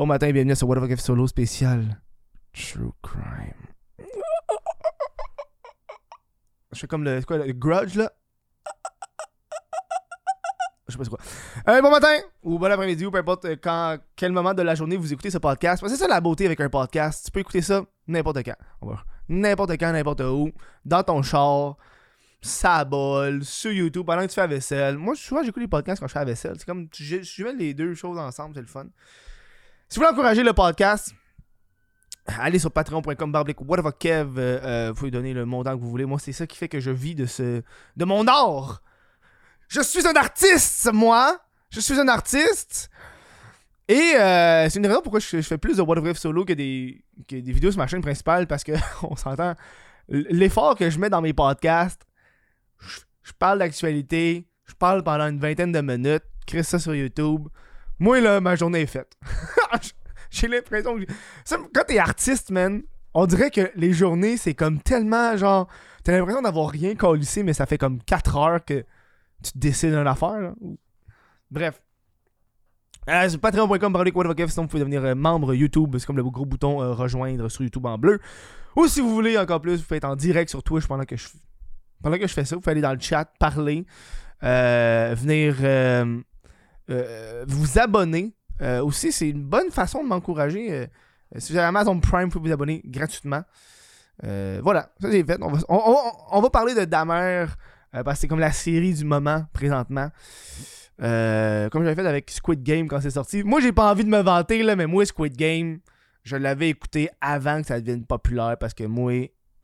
Bon matin, bienvenue à ce What the Fuck solo spécial True Crime. Je fais comme le, quoi, le grudge là? Je sais pas c'est quoi. Euh, bon matin ou bon après-midi ou peu importe euh, quand, quel moment de la journée vous écoutez ce podcast. Parce que c'est ça la beauté avec un podcast. Tu peux écouter ça n'importe quand. On va voir. N'importe quand, n'importe où. Dans ton char, ça bol, sur YouTube, pendant que tu fais la vaisselle. Moi, souvent, j'écoute les podcasts quand je fais la vaisselle. C'est comme, je, je mets les deux choses ensemble, c'est le fun. Si vous voulez encourager le podcast, allez sur patreon.com barblick whatever kev euh, euh, vous pouvez donner le montant que vous voulez. Moi c'est ça qui fait que je vis de ce de mon art. Je suis un artiste moi. Je suis un artiste. Et euh, c'est une raison pourquoi je, fais plus de What solo que des, que des vidéos sur ma chaîne principale parce que on s'entend l'effort que je mets dans mes podcasts je, je parle d'actualité je parle pendant une vingtaine de minutes crée ça sur YouTube moi là ma journée est faite j'ai l'impression que. Quand t'es artiste, man, on dirait que les journées, c'est comme tellement genre. T'as l'impression d'avoir rien collissé, mais ça fait comme 4 heures que tu décides d'une affaire. là. Bref. Euh, patreon.com, parlez quoi de sinon vous pouvez devenir euh, membre YouTube. C'est comme le gros bouton euh, rejoindre sur YouTube en bleu. Ou si vous voulez encore plus, vous pouvez être en direct sur Twitch pendant que je, pendant que je fais ça. Vous pouvez aller dans le chat, parler, venir euh, vous abonner. Euh, aussi, c'est une bonne façon de m'encourager. euh, si vous avez Amazon Prime, vous pouvez vous abonner gratuitement. Voilà, ça c'est fait. On va, on, va parler de Damer parce que c'est comme la série du moment présentement. Comme j'avais fait avec Squid Game quand c'est sorti. Moi, j'ai pas envie de me vanter, là, mais moi, Squid Game, je l'avais écouté avant que ça devienne populaire parce que moi,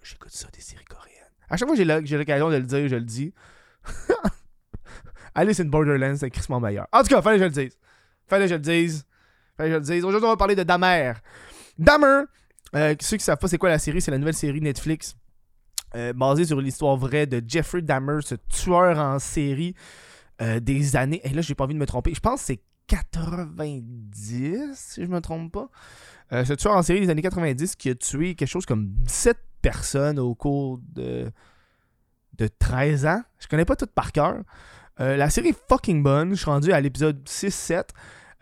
j'écoute ça des séries coréennes. À chaque fois que j'ai l'occasion de le dire, je le dis. Alice in Borderlands, c'est crissement meilleur. En tout cas, fallait que je le dise. Fallait que je le dise. Fallait que je le dise. Aujourd'hui, on va parler de Damer. Damer, euh, ceux qui savent pas c'est quoi la série, c'est la nouvelle série Netflix euh, basée sur l'histoire vraie de Jeffrey Dahmer, ce tueur en série euh, des années. Et là, j'ai pas envie de me tromper. Je pense que c'est 90, si je me trompe pas. Euh, ce tueur en série des années 90 qui a tué quelque chose comme 17 personnes au cours de, de 13 ans. Je connais pas tout par cœur. Euh, la série est fucking bonne. Je suis rendu à l'épisode 6-7.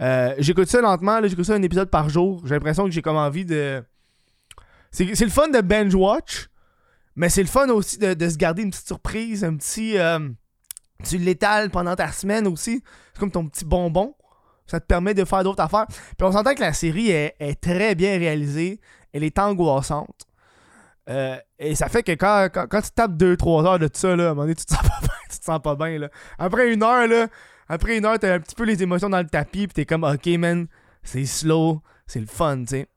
Euh, j'écoute ça lentement, j'écoute ça un épisode par jour. J'ai l'impression que j'ai comme envie de. C'est le fun de binge watch, mais c'est le fun aussi de, de se garder une petite surprise, un petit. euh, tu l'étales pendant ta semaine aussi. C'est comme ton petit bonbon. Ça te permet de faire d'autres affaires. Puis on s'entend que la série est très bien réalisée. Elle est angoissante. Euh, et ça fait que quand, quand, tu tapes 2-3 heures de ça, là, à un moment donné, tu te sens pas bien. Te sens pas bien. Après une heure, là, après une heure, t'as un petit peu les émotions dans le tapis, pis t'es comme, ok, man, c'est slow, c'est le fun, tu sais.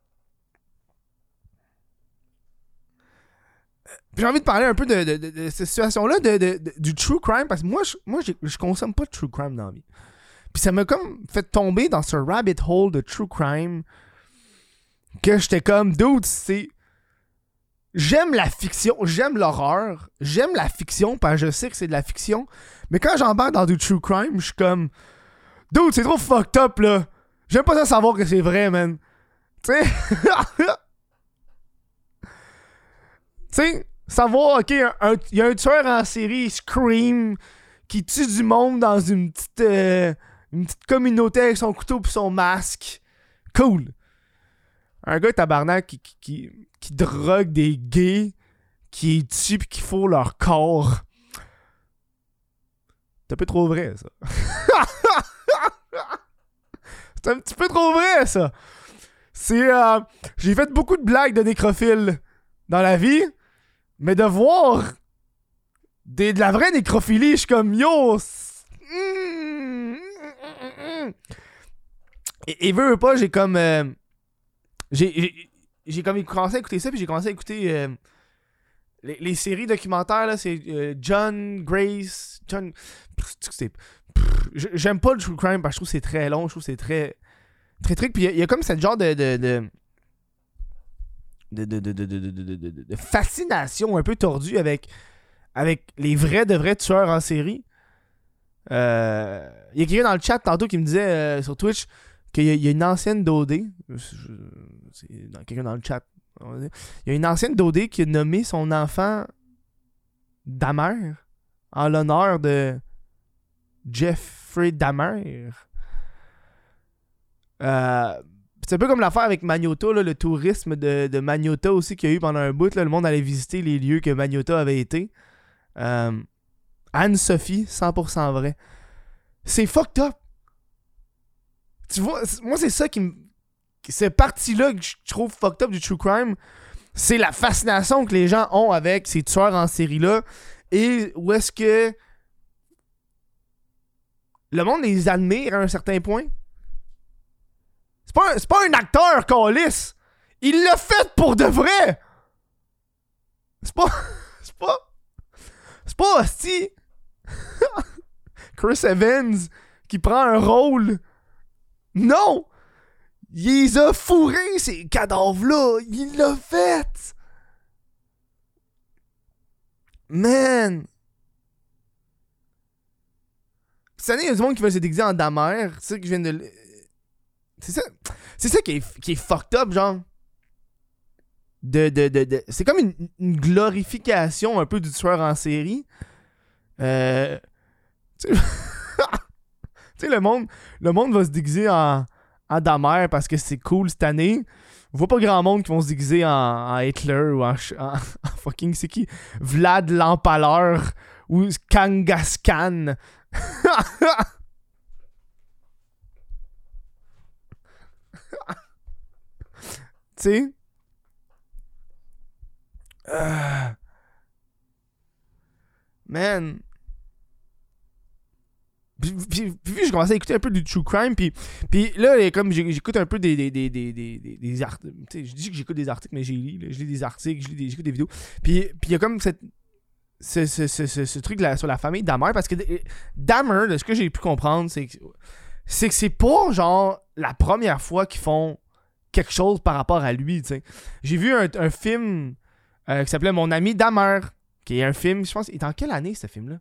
J'ai envie de parler un peu de, de- de- cette situation-là, du true crime, parce que moi, je, moi je consomme pas de true crime dans la vie. Puis ça m'a comme fait tomber dans ce rabbit hole de true crime que j'étais comme, dude, c'est. J'aime la fiction, j'aime l'horreur, j'aime la fiction parce que je sais que c'est de la fiction, mais quand j'embarque dans du true crime, je suis comme, dude, c'est trop fucked up là. J'aime pas ça savoir que c'est vrai, man. Tu sais, tu sais, savoir, ok, il y a un tueur en série, Scream, qui tue du monde dans une petite, euh, une petite communauté avec son couteau et son masque. Cool. Un gars tabarnak qui, qui, qui, drogue des gays, qui tue qui leur corps. C'est un peu trop vrai, ça. C'est un petit peu trop vrai, ça. C'est. euh, J'ai fait beaucoup de blagues de nécrophiles dans la vie, mais de voir des, de la vraie nécrophilie, je suis comme yo. c'est- mm, mm, mm, mm. Et, et veux pas, j'ai comme. euh, j'ai- comme commencé à écouter ça, puis j'ai commencé à écouter euh, les, les séries documentaires, là, c'est euh, John Grace, John... J'aime pas le true crime parce que je trouve que c'est très long, je trouve que c'est très... Très truc, puis il y a- comme cette genre de... de, de de, de, de, de, fascination un peu tordue avec, avec les vrais de vrais tueurs en série. Euh, Il y a quelqu'un dans le chat tantôt qui me disait euh, sur Twitch qu'il y, y a une ancienne Dodé. C'est dans- quelqu'un dans le chat. Il y a une ancienne Dodé qui a nommé son enfant Damer en l'honneur de Jeffrey Damer. Euh, C'est un peu comme l'affaire avec Magnota, le tourisme de, de Magnota aussi qu'il y a eu pendant un bout. Le monde allait visiter les lieux que Magnota avait été. Euh, Anne-Sophie, 100% vrai. C'est fucked up. Tu vois, moi, c'est ça qui me. Cette partie-là que je trouve fucked up du true crime, c'est la fascination que les gens ont avec ces tueurs en série-là. Et où est-ce que. Le monde les admire à un certain point. C'est pas, un, pas un acteur, Calis. Il l'a fait pour de vrai. C'est pas. C'est pas. C'est pas hostie. Chris Evans qui prend un rôle. Non! Il les a fourrés, ces cadavres-là! Il l'a fait! Man! Cette année, il y a du monde qui veut se déguiser en damer. C'est ça que je viens de. C'est ça. C'est ça qui est, qui est fucked up, genre. De, de, de, de... C'est comme une, une, glorification un peu du tueur en série. Euh. Tu sais, le monde, le monde va se déguiser en, en parce que c'est cool cette année. On voit pas grand monde qui vont se déguiser en, Hitler ou en, fucking. C'est qui? Vlad l'Empaleur ou Kangaskhan. tu sais? Euh... Man. Puis, puis, je commençais à écouter un peu du true crime, puis, puis là, comme j'écoute un peu des, des, des, des, des, articles, je dis que j'écoute des articles, mais j'ai lu, je lis des articles, j'écoute des vidéos, puis il y a comme cette, ce, ce, ce, ce truc là, sur la famille Dahmer, parce que Dahmer, de ce que j'ai pu comprendre, c'est que c'est que c'est pas genre la première fois qu'ils font quelque chose par rapport à lui. J'ai vu un, un film euh, qui s'appelait Mon ami Dahmer, qui est un film, je pense, il est en quelle année ce film-là?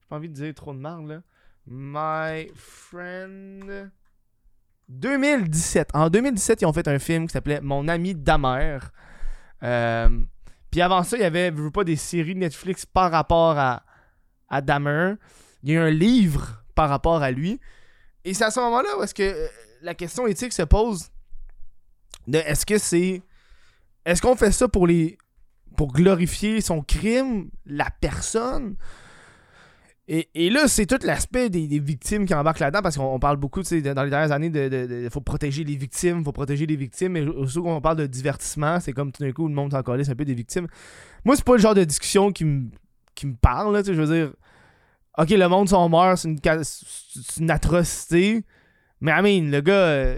J'ai pas envie de dire trop de merde, là. My Friend. 2017. En 2017, ils ont fait un film qui s'appelait Mon ami Damer. Euh, puis avant ça, il y avait veux pas des séries Netflix par rapport à, à. Il y a eu un livre par rapport à lui. Et c'est à ce moment-là où est-ce que la question éthique se pose de est-ce que c'est. Est-ce qu'on fait ça pour les. pour glorifier son crime, la personne? Et, là, c'est tout l'aspect des, victimes qui embarquent là-dedans parce qu'on parle beaucoup, tu sais, dans les dernières années, de, faut protéger les victimes, faut protéger les victimes. Mais aussi qu'on parle de divertissement, c'est comme tout d'un coup, le monde s'en c'est un peu des victimes. Moi, c'est pas le genre de discussion qui me qui parle, là, tu sais, je veux dire. Ok, le monde sont morts, c'est une, atrocité. Mais I mean, le gars.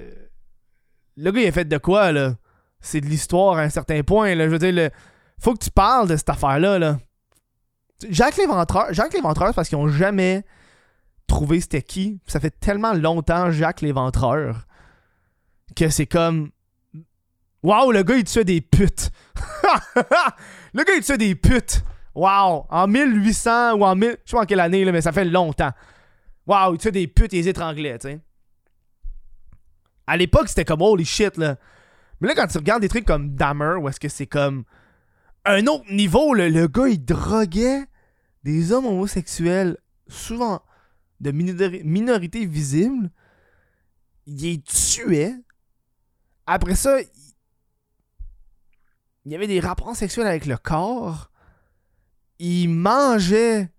Le gars, il est fait de quoi, là? C'est de l'histoire à un certain point, là. Je veux dire, faut que tu parles de cette affaire-là, là. Jacques Léventreur, Jacques Léventreur, parce qu'ils ont jamais trouvé c'était qui. Ça fait tellement longtemps Jacques Léventreur que c'est comme. Waouh, le gars il tuait des putes. le gars il tuait des putes. Waouh, en 1800 ou en 1000, je sais pas en quelle année, là, mais ça fait longtemps. Waouh, il tuait des putes et les étranglait, tu. À l'époque, c'était comme holy shit, là. Mais là, quand tu regardes des trucs comme Dahmer, où est-ce que c'est comme un autre niveau, le gars il droguait des hommes homosexuels, souvent de minorité visible, il les tuait. Après ça, il y avait des rapports sexuels avec le corps. Il mangeait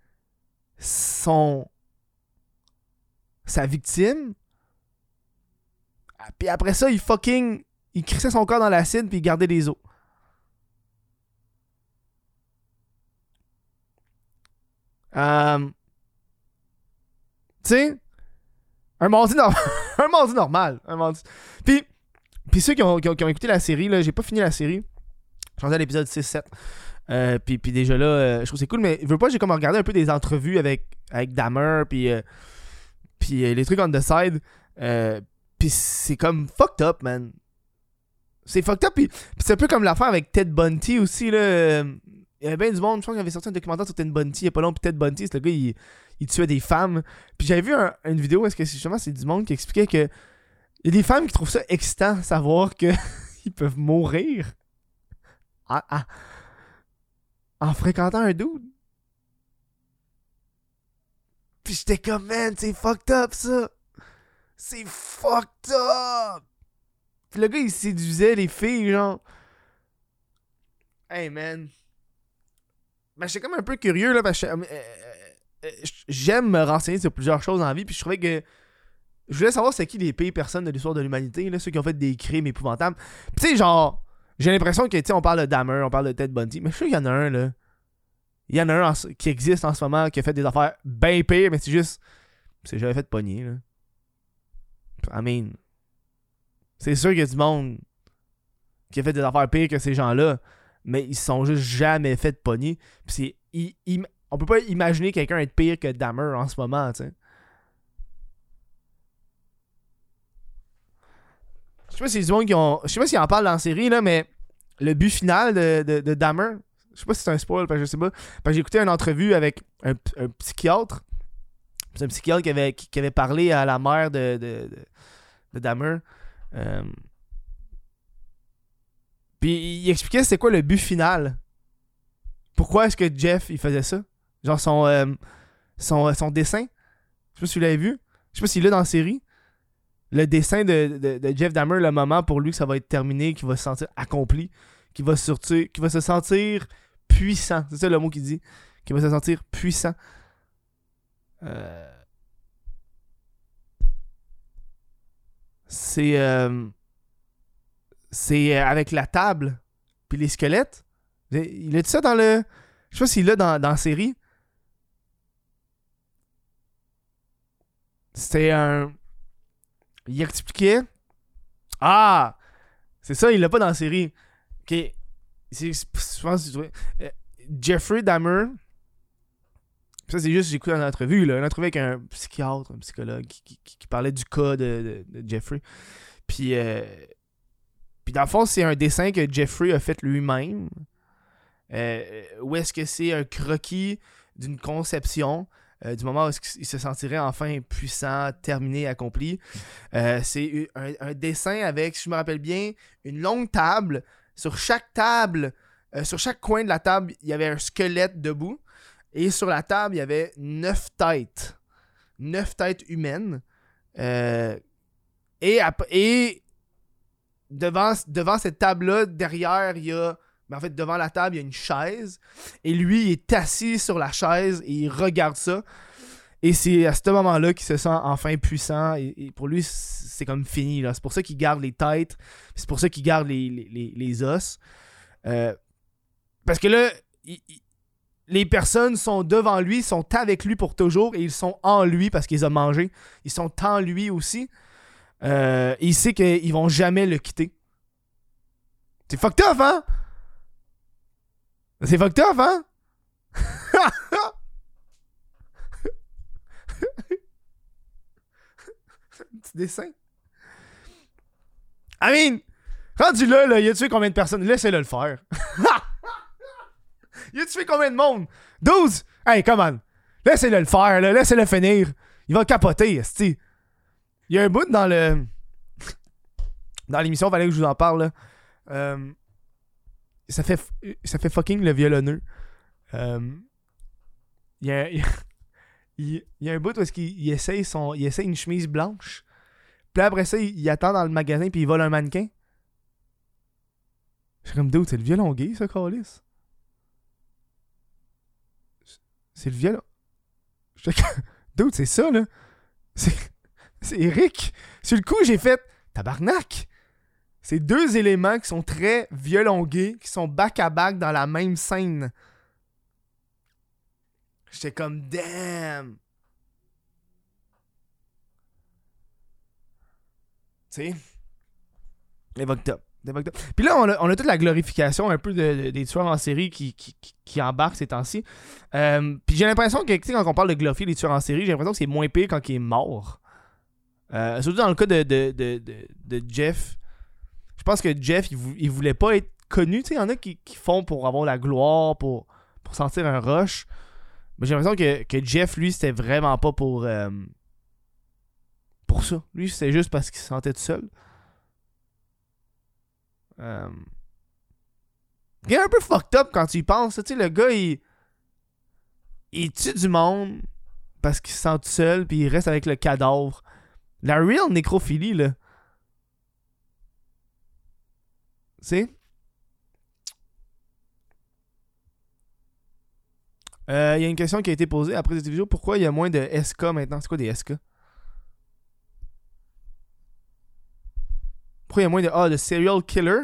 son sa victime. Puis après ça, il fucking il crissait son corps dans l'acide puis il gardait les os. Euh, tu sais, un mardi, normal un mardi normal. Un mardi. Puis, puis ceux qui ont, qui, ont, écouté la série, là, j'ai pas fini la série. Je suis à l'épisode 6-7. Euh, puis, puis déjà là, euh, je trouve c'est cool, mais je veux pas, j'ai comme regardé un peu des entrevues avec, avec Dahmer, puis, puis les trucs on the side. Puis c'est comme fucked up, man. C'est fucked up, puis, puis c'est un peu comme l'affaire avec Ted Bundy aussi, là. Il y avait bien du monde, je pense qu'il avait sorti un documentaire sur Ted Bundy il y a pas longtemps, puis Ted Bundy, c'est le gars, il, il, tuait des femmes. Puis j'avais vu un, une vidéo est-ce que justement c'est du monde qui expliquait que il y a des femmes qui trouvent ça excitant, savoir que ils peuvent mourir en, en, en fréquentant un dude. Puis j'étais comme, man, c'est fucked up ça. C'est fucked up. le gars, il séduisait les filles, genre. Hey, man. Ben, j'étais comme un peu curieux, là, parce que euh, euh, j'aime me renseigner sur plusieurs choses en vie, puis je trouvais que. Je voulais savoir c'est qui les pires personnes de l'histoire de l'humanité, là, ceux qui ont fait des crimes épouvantables. Tu sais, genre, j'ai l'impression que, tu sais, on parle de Dahmer, on parle de Ted Bundy, mais je sais qu'il y en a un, là. Il y en a un qui existe en ce moment qui a fait des affaires bien pires, mais c'est juste. C'est jamais fait de pogner, là. I mean. C'est sûr qu'il y a du monde qui a fait des affaires pires que ces gens-là, mais ils se sont juste jamais fait de pogner. Puis c'est. on peut pas imaginer quelqu'un être pire que Dahmer en ce moment, tu sais. Je sais pas si qui ont. Je sais pas s'ils en parlent dans la série, là, mais le but final de, de, de Dahmer, je sais pas si c'est un spoil, parce que je sais pas. Parce que j'ai écouté une entrevue avec un, psychiatre. C'est un psychiatre qui avait, qui, avait parlé à la mère de, de, de, Dahmer. Euh, puis il expliquait c'est quoi le but final. Pourquoi est-ce que Jeff il faisait ça? Genre son, euh, son, son dessin? Je sais pas si vous l'avez vu. Je sais pas s'il est dans la série. Le dessin de, Jeff Dahmer, le moment pour lui que ça va être terminé, qu'il va se sentir accompli, qu'il va, sortir, qu'il va se sentir puissant. C'est ça le mot qu'il dit. Qui va se sentir puissant. Euh, c'est. Euh, c'est euh, avec la table. Puis les squelettes. Il a dit ça dans le. Je sais pas s'il l'a dans, dans la série. C'était un. Il expliquait. Ah! C'est ça, il l'a pas dans la série. Ok je pense euh, Jeffrey Dahmer. Ça, c'est juste, j'ai écouté une entrevue, là, une entrevue avec un psychiatre, un psychologue qui, parlait du cas de, Jeffrey. Puis, euh, puis, dans le fond, c'est un dessin que Jeffrey a fait lui-même. Euh, où est-ce que c'est un croquis d'une conception du moment où il se sentirait enfin puissant, terminé, accompli. c'est un, dessin avec, si je me rappelle bien, une longue table sur chaque table, euh, sur chaque coin de la table, il y avait un squelette debout. Et sur la table, il y avait neuf têtes. Neuf têtes humaines. Euh, et, et devant, devant cette table-là, derrière, il y a. Mais en fait, devant la table, il y a une chaise. Et lui, il est assis sur la chaise et il regarde ça. Et c'est à ce moment-là qu'il se sent enfin puissant. Et, pour lui, c'est comme fini. C'est pour ça qu'il garde les têtes. C'est pour ça qu'il garde les, os. Euh, parce que là, les personnes sont devant lui, sont avec lui pour toujours. Et ils sont en lui parce qu'ils ont mangé. Ils sont en lui aussi. Euh, il sait qu'ils vont jamais le quitter. C'est fucked up, hein? C'est fucked up, hein? petit dessin. I mean, rendu là, là, il a tué combien de personnes? Laissez-le le faire. il a tué combien de monde? 12? Hey, come on. Laissez-le le faire, là. Laissez-le finir. Il va capoter, esti. Il y a un bout dans le. Dans l'émission, il fallait que je vous en parle, là. Euh, ça, fait, ça fait fucking le violonneux. Euh, il y a, y a un bout où est-ce qu'il essaye, son, il essaye une chemise blanche. Puis après ça, il, attend dans le magasin puis il vole un mannequin. Je suis comme, dude, c'est le violon gay, ça, Carlis? C'est le violon. Dude, c'est ça, là. C'est. C'est Eric. Sur le coup, j'ai fait tabarnak. C'est deux éléments qui sont très violon gay, qui sont back à back dans la même scène. J'étais comme, damn. Tu sais? Top. Puis là, on a, on a, toute la glorification un peu des tueurs en série qui embarquent ces temps-ci. Euh, puis j'ai l'impression que quand on parle de glorifier les tueurs en série, j'ai l'impression que c'est moins pire quand il est mort. Euh, surtout dans le cas de, de, de, de, Jeff. Je pense que Jeff, il, il voulait pas être connu. Il y en a qui, qui, font pour avoir la gloire, pour, pour sentir un rush. Mais j'ai l'impression que, que, Jeff, lui, c'était vraiment pas pour. Euh, pour ça. Lui, c'est juste parce qu'il se sentait tout seul. Euh... Il est un peu fucked up quand tu y penses. Le gars, il. Il tue du monde parce qu'il se sent tout seul, puis il reste avec le cadavre. La real nécrophilie, là. sais. Euh, Il y a une question qui a été posée après cette vidéo. Pourquoi il y a moins de SK maintenant? C'est quoi des SK Pourquoi il y a moins de. Ah, de serial killer?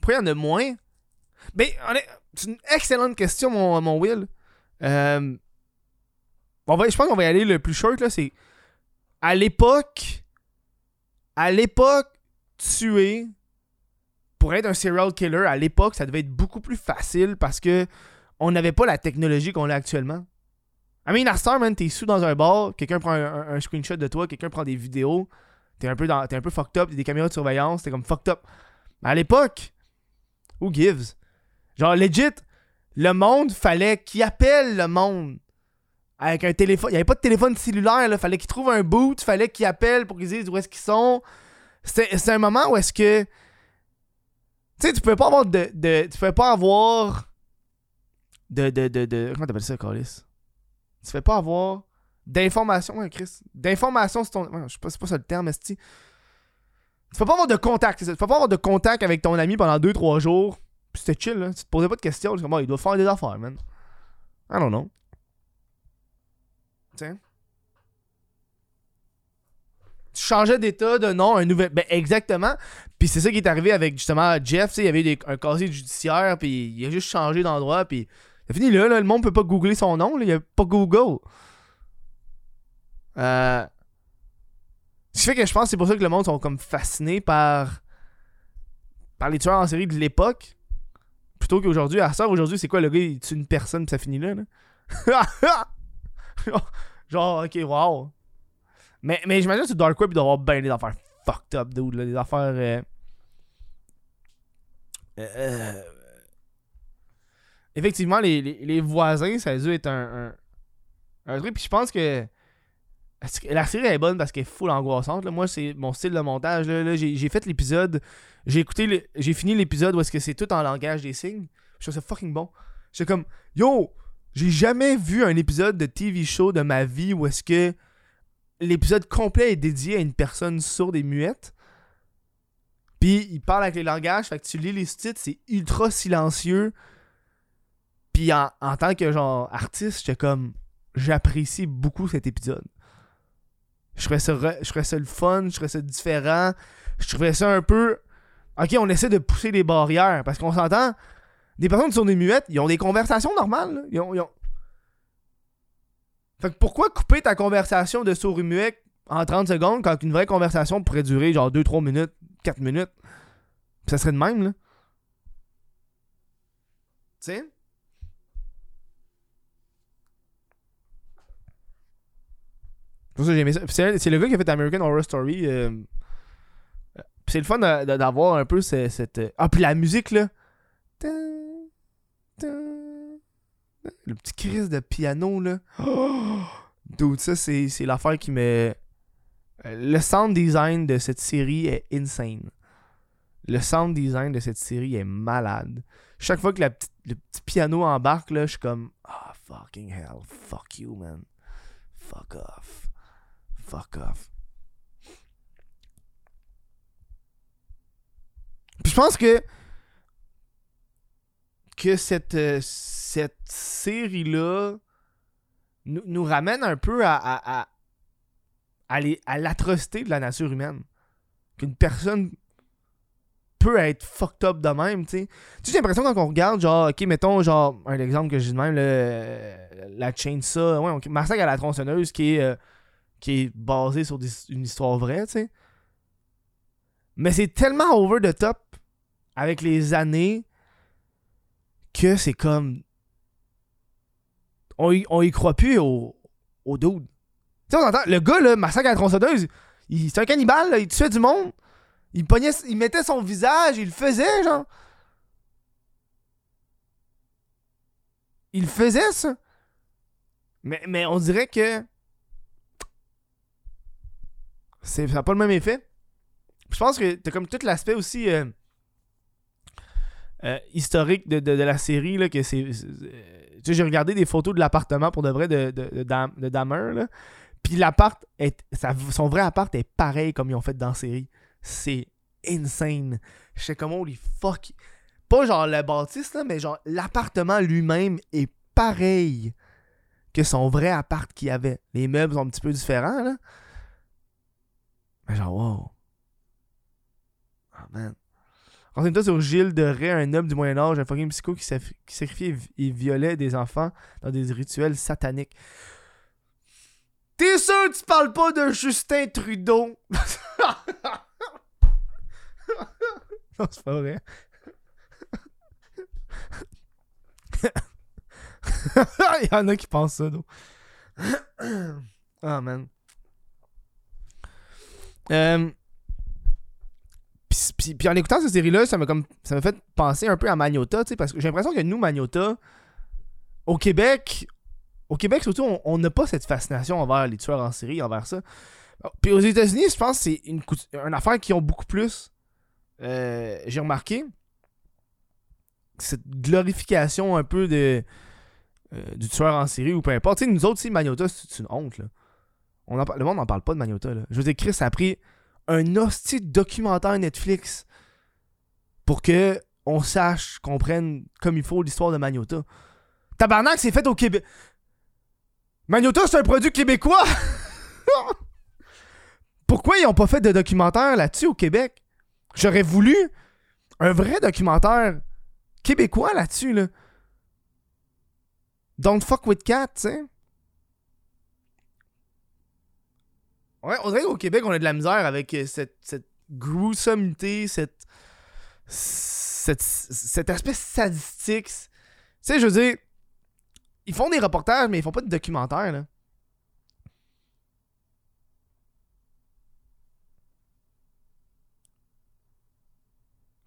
Pourquoi il y en a moins? Ben, c'est une excellente question, mon, mon Will. Euh, je pense qu'on va y aller le plus short, là. C'est. À l'époque. À l'époque, tuer. Pour être un serial killer, à l'époque, ça devait être beaucoup plus facile parce que on n'avait pas la technologie qu'on a actuellement. I mean, à Star, t'es sous dans un bar, quelqu'un prend un, screenshot de toi, quelqu'un prend des vidéos, t'es un un peu fucked up, t'as des caméras de surveillance, t'es comme fucked up. Mais à l'époque, who gives? Genre, legit, le monde, fallait qu'il appelle le monde avec un téléphone. Il n'y avait pas de téléphone cellulaire, là. Fallait qu'il trouve un boot, fallait qu'il appelle pour qu'ils disent où est-ce qu'ils sont. C'est un moment où est-ce que. Tu sais, tu pouvais pas avoir de, de. Tu pouvais pas avoir de. de, de, de comment t'appelles ça, Carlis? Tu fais pas avoir d'informations, hein, Chris. D'informations sur ton. je sais pas, c'est pas ça le terme, esti. Tu peux pas avoir de contact, Tu peux pas avoir de contact avec ton ami pendant 2-3 jours. Puis c'était chill, là. Tu te posais pas de questions. Tu oh, il doit faire des affaires, man. I don't know. Tu changeais d'état, de nom, un nouvel. Ben, exactement. Puis c'est ça qui est arrivé avec justement Jeff. Il y avait un casier judiciaire, puis il a juste changé d'endroit, puis c'est fini là, Le monde peut pas googler son nom. Il y a pas Google. Euh. Ce qui fait que je pense que c'est pour ça que le monde sont comme fascinés par. par les tueurs en série de l'époque. Plutôt qu'aujourd'hui. À ça, aujourd'hui, c'est quoi le gars, il tue une personne, puis ça finit là, là. Genre, ok, wow. Mais, mais j'imagine que sur Dark Web, il doit avoir bien des affaires fucked up, dude. Là, des affaires. Euh... Euh... Effectivement, les, les, voisins, ça a dû être un, un, un truc. Puis je pense que. La série est bonne parce qu'elle est full angoissante. Là? Moi, c'est mon style de montage. Là, là j'ai fait l'épisode. J'ai écouté. J'ai fini l'épisode où est-ce que c'est tout en langage des signes. Je trouve ça fucking bon. J'étais comme Yo, j'ai jamais vu un épisode de TV show de ma vie où est-ce que l'épisode complet est dédié à une personne sourde et muette. Puis il parle avec les langages, fait que tu lis les titres, c'est ultra silencieux. Puis en, tant que genre artiste, j'étais comme j'apprécie beaucoup cet épisode. Je trouvais ça, le fun, je trouvais ça différent. Je trouvais ça un peu. Ok, on essaie de pousser les barrières parce qu'on s'entend des personnes qui sont des muettes, ils ont des conversations normales. Ils ont. Fait que pourquoi couper ta conversation de sourd muet en 30 secondes quand une vraie conversation pourrait durer genre 2-3 minutes, 4 minutes? Pis ça serait de même, là. Tu sais? C'est le gars qui a fait American Horror Story. Euh... c'est le fun d'avoir un peu cette. Ah, puis la musique, là. Le petit crise de piano, là. Ça, c'est, l'affaire qui me. Le sound design de cette série est insane. Le sound design de cette série est malade. Chaque fois que le petit piano embarque, là, je suis comme. Ah, oh, fucking hell. Fuck you, man. Fuck off. Fuck off. Puis je pense que que cette, euh, cette série-là nous, nous, ramène un peu à, à, à, l'atrocité de la nature humaine. Qu'une personne peut être fucked up de même, tu sais. Tu j'ai l'impression quand on regarde, genre, ok, mettons, genre, un exemple que j'ai de même, le, la chainsaw, ouais, okay, Massacre à la tronçonneuse qui est, euh, qui est basé sur une histoire vraie, tu sais. Mais c'est tellement over the top avec les années que c'est comme. On y, on y croit plus au, au dude. Tu sais, on entend. Le gars, là, massacre à la tronçonneuse, c'est un cannibale, il tuait du monde. Il, pognait, il mettait son visage, il le faisait, genre. Il faisait ça. Mais, mais on dirait que. Ça n'a pas le même effet. Je pense que t'as comme tout l'aspect aussi. Euh, euh, historique de, la série, là, que c'est. Euh, j'ai regardé des photos de l'appartement pour de vrai de, de, de, Puis l'appart, est, son vrai appart est pareil comme ils ont fait dans la série. C'est insane. Je sais comment holy fuck. Pas genre le bâtisse, là, mais genre l'appartement lui-même est pareil que son vrai appart qu'il avait. Les meubles sont un petit peu différents, là. Mais genre, wow. Oh man. Renseigne-toi sur Gilles de Ray, un homme du Moyen-Âge, un fucking psycho qui, qui sacrifiait et violait des enfants dans des rituels sataniques. T'es sûr que tu parles pas de Justin Trudeau? non, c'est pas vrai. Il y en a qui pensent ça, donc. Ah, man. Euh, puis, en écoutant cette série-là, ça m'a comme ça m'a fait penser un peu à Magnota, tu sais, parce que j'ai l'impression que nous, Magnota, au Québec, au Québec surtout, on n'a pas cette fascination envers les tueurs en série, envers ça. Puis aux États-Unis, je pense que c'est une, affaire qui ont beaucoup plus. Euh, j'ai remarqué cette glorification un peu de euh, du tueur en série ou peu importe. Tu sais, nous autres, si Magnota, c'est une honte. Là. On le monde n'en parle pas de Magnota. Là. Je veux dire, Chris a pris un hostie documentaire Netflix pour que on sache, comprenne comme il faut l'histoire de Magnota. Tabarnak, c'est fait au Québec. Magnota, c'est un produit québécois! Pourquoi ils ont pas fait de documentaire là-dessus au Québec? J'aurais voulu un vrai documentaire québécois là-dessus, là. Don't fuck with cat, tu sais. Ouais, on dirait qu'au Québec, on a de la misère avec euh, cette, cette gruesomité, cette, cette, cet aspect sadistique. Tu sais, je veux dire, ils font des reportages, mais ils font pas de documentaires, là.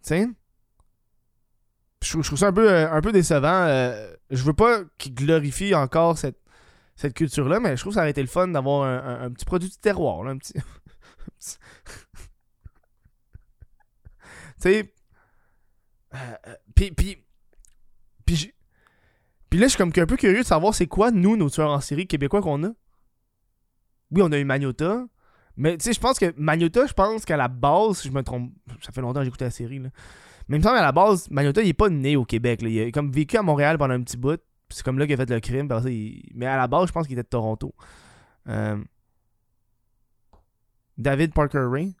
Sais? Je, trouve ça un peu, euh, un peu décevant. Euh, je veux pas qu'ils glorifient encore cette, cette culture-là, mais je trouve que ça aurait été le fun d'avoir un, petit produit de terroir, là, un petit. tu sais. Euh, euh, puis, puis, puis, là, je suis comme un peu curieux de savoir c'est quoi, nous, nos tueurs en série québécois qu'on a. Oui, on a eu Magnota. Mais tu sais, je pense que Magnota, je pense qu'à la base, si je me trompe, ça fait longtemps que écouté la série, là. Mais il me semble qu'à la base, Magnota, il est pas né au Québec. Il a comme vécu à Montréal pendant un petit bout. C'est comme là qu'il a fait le crime. Mais à la base, je pense qu'il était de Toronto. Euh, David Parker Ray.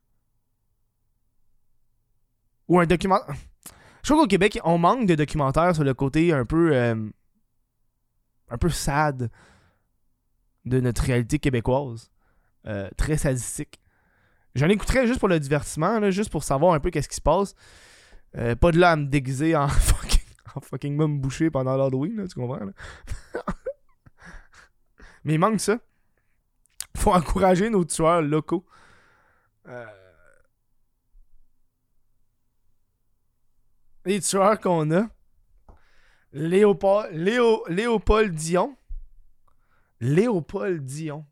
Ou un documentaire. Je trouve qu'au Québec, on manque de documentaires sur le côté un peu. Euh, un peu sad de notre réalité québécoise. Euh, très sadistique. J'en écouterais juste pour le divertissement, juste pour savoir un peu qu'est-ce qui se passe. pas de là à me déguiser en en fucking même bouché pendant l'Halloween, là, tu comprends? Là? Mais il manque ça. Faut encourager nos tueurs locaux. Euh... Les tueurs qu'on a. Léopold, Léo, Léopold Dion. Léopold Dion.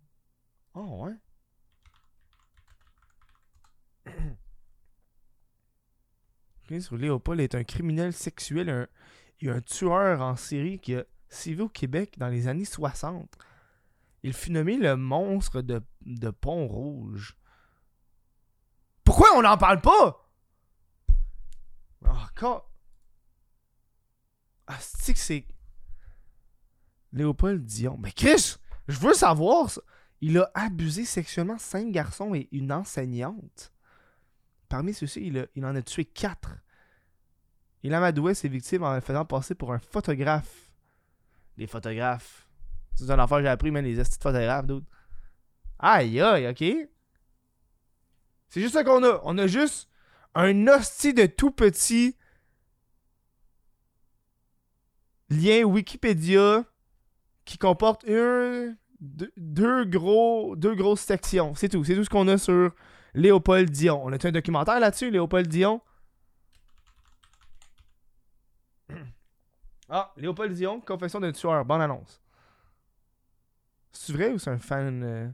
Oh, ouais. Léopold est un criminel sexuel, un, il y a un tueur en série qui a sévi au Québec dans les années 60. Il fut nommé le monstre de, de Pont-Rouge. Pourquoi on n'en parle pas? Encore. Ah, c'est que c'est. Léopold Dion. Mais Chris, je veux savoir. Il a abusé sexuellement cinq garçons et une enseignante. Parmi ceux-ci, il, il en a tué quatre. Il amadouait ses victimes en les faisant passer pour un photographe. Les photographes. C'est affaire que j'ai appris, même les de photographes, d'autres. Aïe aïe, ok. C'est juste ça qu'on a. On a juste un hostie de tout petit lien Wikipédia qui comporte une, deux, gros, deux grosses sections. C'est tout. C'est tout ce qu'on a sur Léopold Dion. On a un documentaire là-dessus, Léopold Dion? Ah, Léopold Dion, confession d'un tueur, bonne annonce. C'est vrai ou c'est un fan euh,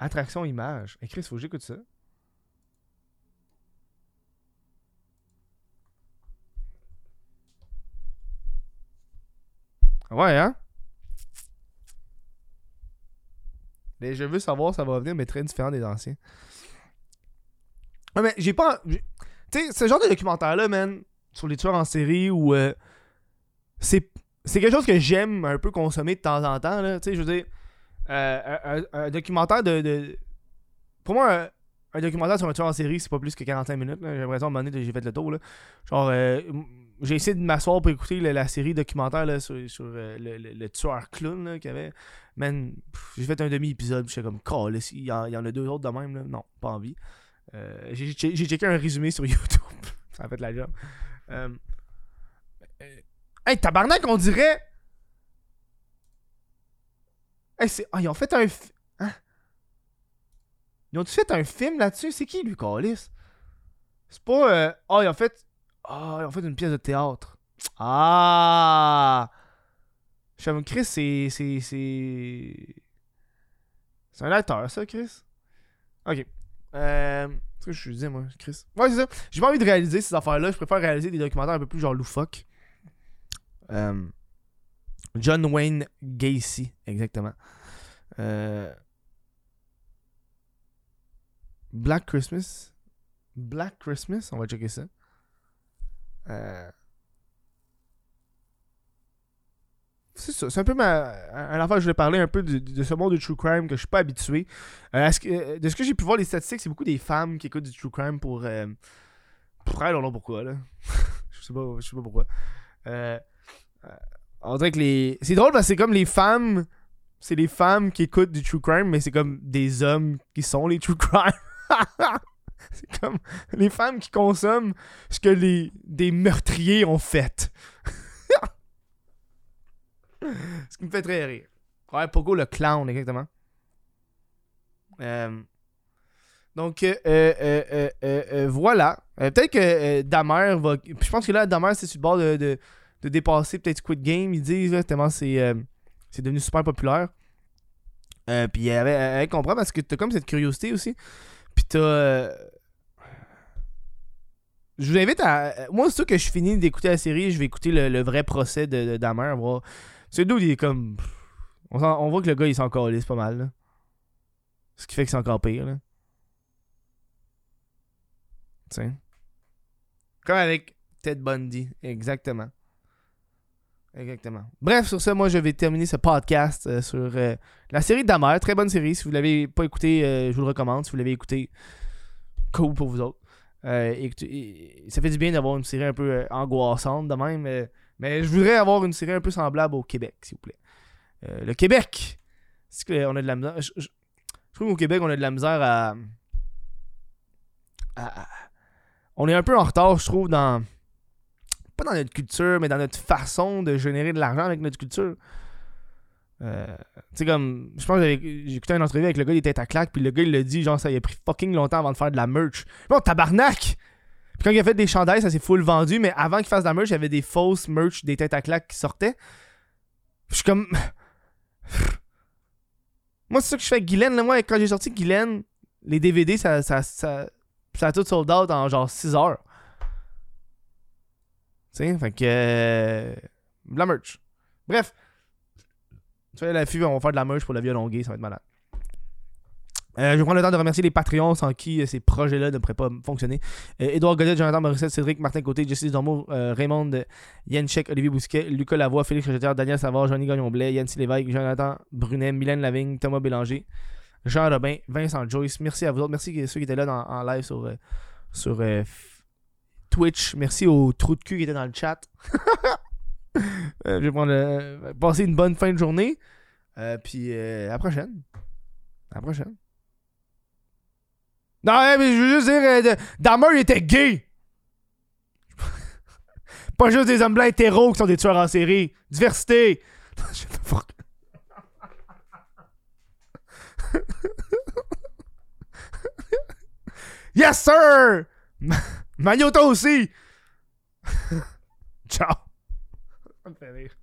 Attraction image? Écris, il faut que j'écoute ça. Ouais, hein? Mais je veux savoir, ça va venir, mais très différent des anciens. Ouais, mais j'ai pas. Tu sais, ce genre de documentaire-là, man, sur les tueurs en série, où. euh, c'est. Quelque chose que j'aime un peu consommer de temps en temps, là. Tu sais, je veux dire. euh, un, documentaire de. de- Pour moi, un, documentaire sur un tueur en série, c'est pas plus que 45 minutes. J'ai l'impression, à un j'ai fait le tour, là. Genre, euh, j'ai essayé de m'asseoir pour écouter la, série documentaire sur, sur, euh, le, tueur clown qu'il y avait. Man, j'ai fait un demi-épisode, puis j'étais comme, il y, en, a deux autres de même. Non, pas envie. J'ai che- j'ai checké un résumé sur YouTube. Ça a fait la job. Euh, hey, tabarnak, on dirait. Hey, c'est. Ah, ils ont fait un. Hein? Ils ont-tu fait un film là-dessus? C'est qui, lui, Calis? C'est pas. euh, Ah, ils ont fait. Ah, ils ont fait une pièce de théâtre. Ah! Pas, Chris, c'est. C'est. C'est. C'est un acteur, ça, Chris? Ok. Euh. Que je disais, moi, Chris. Ouais, c'est ça. J'ai pas envie de réaliser ces affaires-là. Je préfère réaliser des documentaires un peu plus genre loufoques. Euh, John Wayne Gacy, exactement. Euh, Black Christmas. Black Christmas, on va checker ça. Euh, C'est ça, c'est un peu ma. Un que je voulais parler un peu de, ce monde du true crime que je suis pas habitué. Euh, euh, de ce que j'ai pu voir, les statistiques, c'est beaucoup des femmes qui écoutent du true crime pour. Euh, pour elle, on pourquoi, là. je sais pas, je sais pas pourquoi. Euh, euh, on dirait. C'est drôle parce que c'est comme les femmes. C'est les femmes qui écoutent du true crime, mais c'est comme des hommes qui sont les true crime. c'est comme les femmes qui consomment ce que les des meurtriers ont fait. Ce qui me fait très rire. Ouais, Pogo le clown, exactement. Euh, donc, euh, euh, voilà. Peut-être que Damer va. Je pense que là, Damer, c'est sur le bord de, de, dépasser peut-être Squid Game. Ils disent, là, tellement c'est c'est devenu super populaire. Puis elle, comprend parce que t'as comme cette curiosité aussi. Puis t'as. Je vous invite à. Moi, c'est sûr que je finis d'écouter la série, je vais écouter le, vrai procès de, de Damer. C'est d'où il est comme. On, on voit que le gars, il s'en calisse pas mal. Là. Ce qui fait que c'est encore pire. Là. Tiens. Comme avec Ted Bundy. Exactement. Exactement. Bref, sur ça, moi, je vais terminer ce podcast euh, sur euh, la série Damer. Très bonne série. Si vous l'avez pas écouté, euh, je vous le recommande. Si vous l'avez écouté, cool pour vous autres. Et- ça fait du bien d'avoir une série un peu angoissante de même. Mais je voudrais avoir une série un peu semblable au Québec, s'il vous plaît. Euh, le Québec! Qu'on a de la misère. Je, trouve qu'au Québec, on a de la misère à, On est un peu en retard, je trouve, dans. Pas dans notre culture, mais dans notre façon de générer de l'argent avec notre culture. Euh, tu sais, comme. Je pense que j'ai écouté une entrevue avec le gars, il était à claque, puis le gars, il l'a dit, genre, ça il a pris fucking longtemps avant de faire de la merch. Non, tabarnak! Puis quand il a fait des chandails, ça s'est full vendu, mais avant qu'il fasse de la merch, il y avait des fausses merch des têtes à claques qui sortaient. Je suis comme. Moi, c'est ça que je fais avec Guylaine. Là. Moi, quand j'ai sorti Guylaine, les DVD, ça, ça, ça, ça a tout sold out en genre 6 heures. Tu sais, fait que. euh, de la merch. Bref. Tu vois, la fille, on va faire de la merch pour le violon gay, ça va être malade. Euh, je prendre le temps de remercier les Patreons sans qui euh, ces projets-là ne pourraient pas fonctionner. Euh, Édouard Godet, Jonathan Morissette, Cédric Martin Côté, Jesse Dormo, euh, Raymond Yenchek, Olivier Bousquet, Lucas Lavoie, Félix Rejeteur, Daniel Savard, Johnny Gagnon-Blais, Yann Lévesque, Jonathan Brunet, Mylène Lavigne, Thomas Bélanger, Jean Robin, Vincent Joyce. Merci à vous autres. Merci à ceux qui étaient là en live sur, euh, sur Twitch. Merci aux trous de cul qui étaient dans le chat. Je vais prendre passer une bonne fin de journée. Puis à la prochaine. À la prochaine. Non, ouais, mais je veux juste dire, euh, était gay. Pas juste des hommes blancs hétéros qui sont des tueurs en série. Diversité. Yes, sir! Ma- Magnota aussi! Ciao! Ça me fait rire.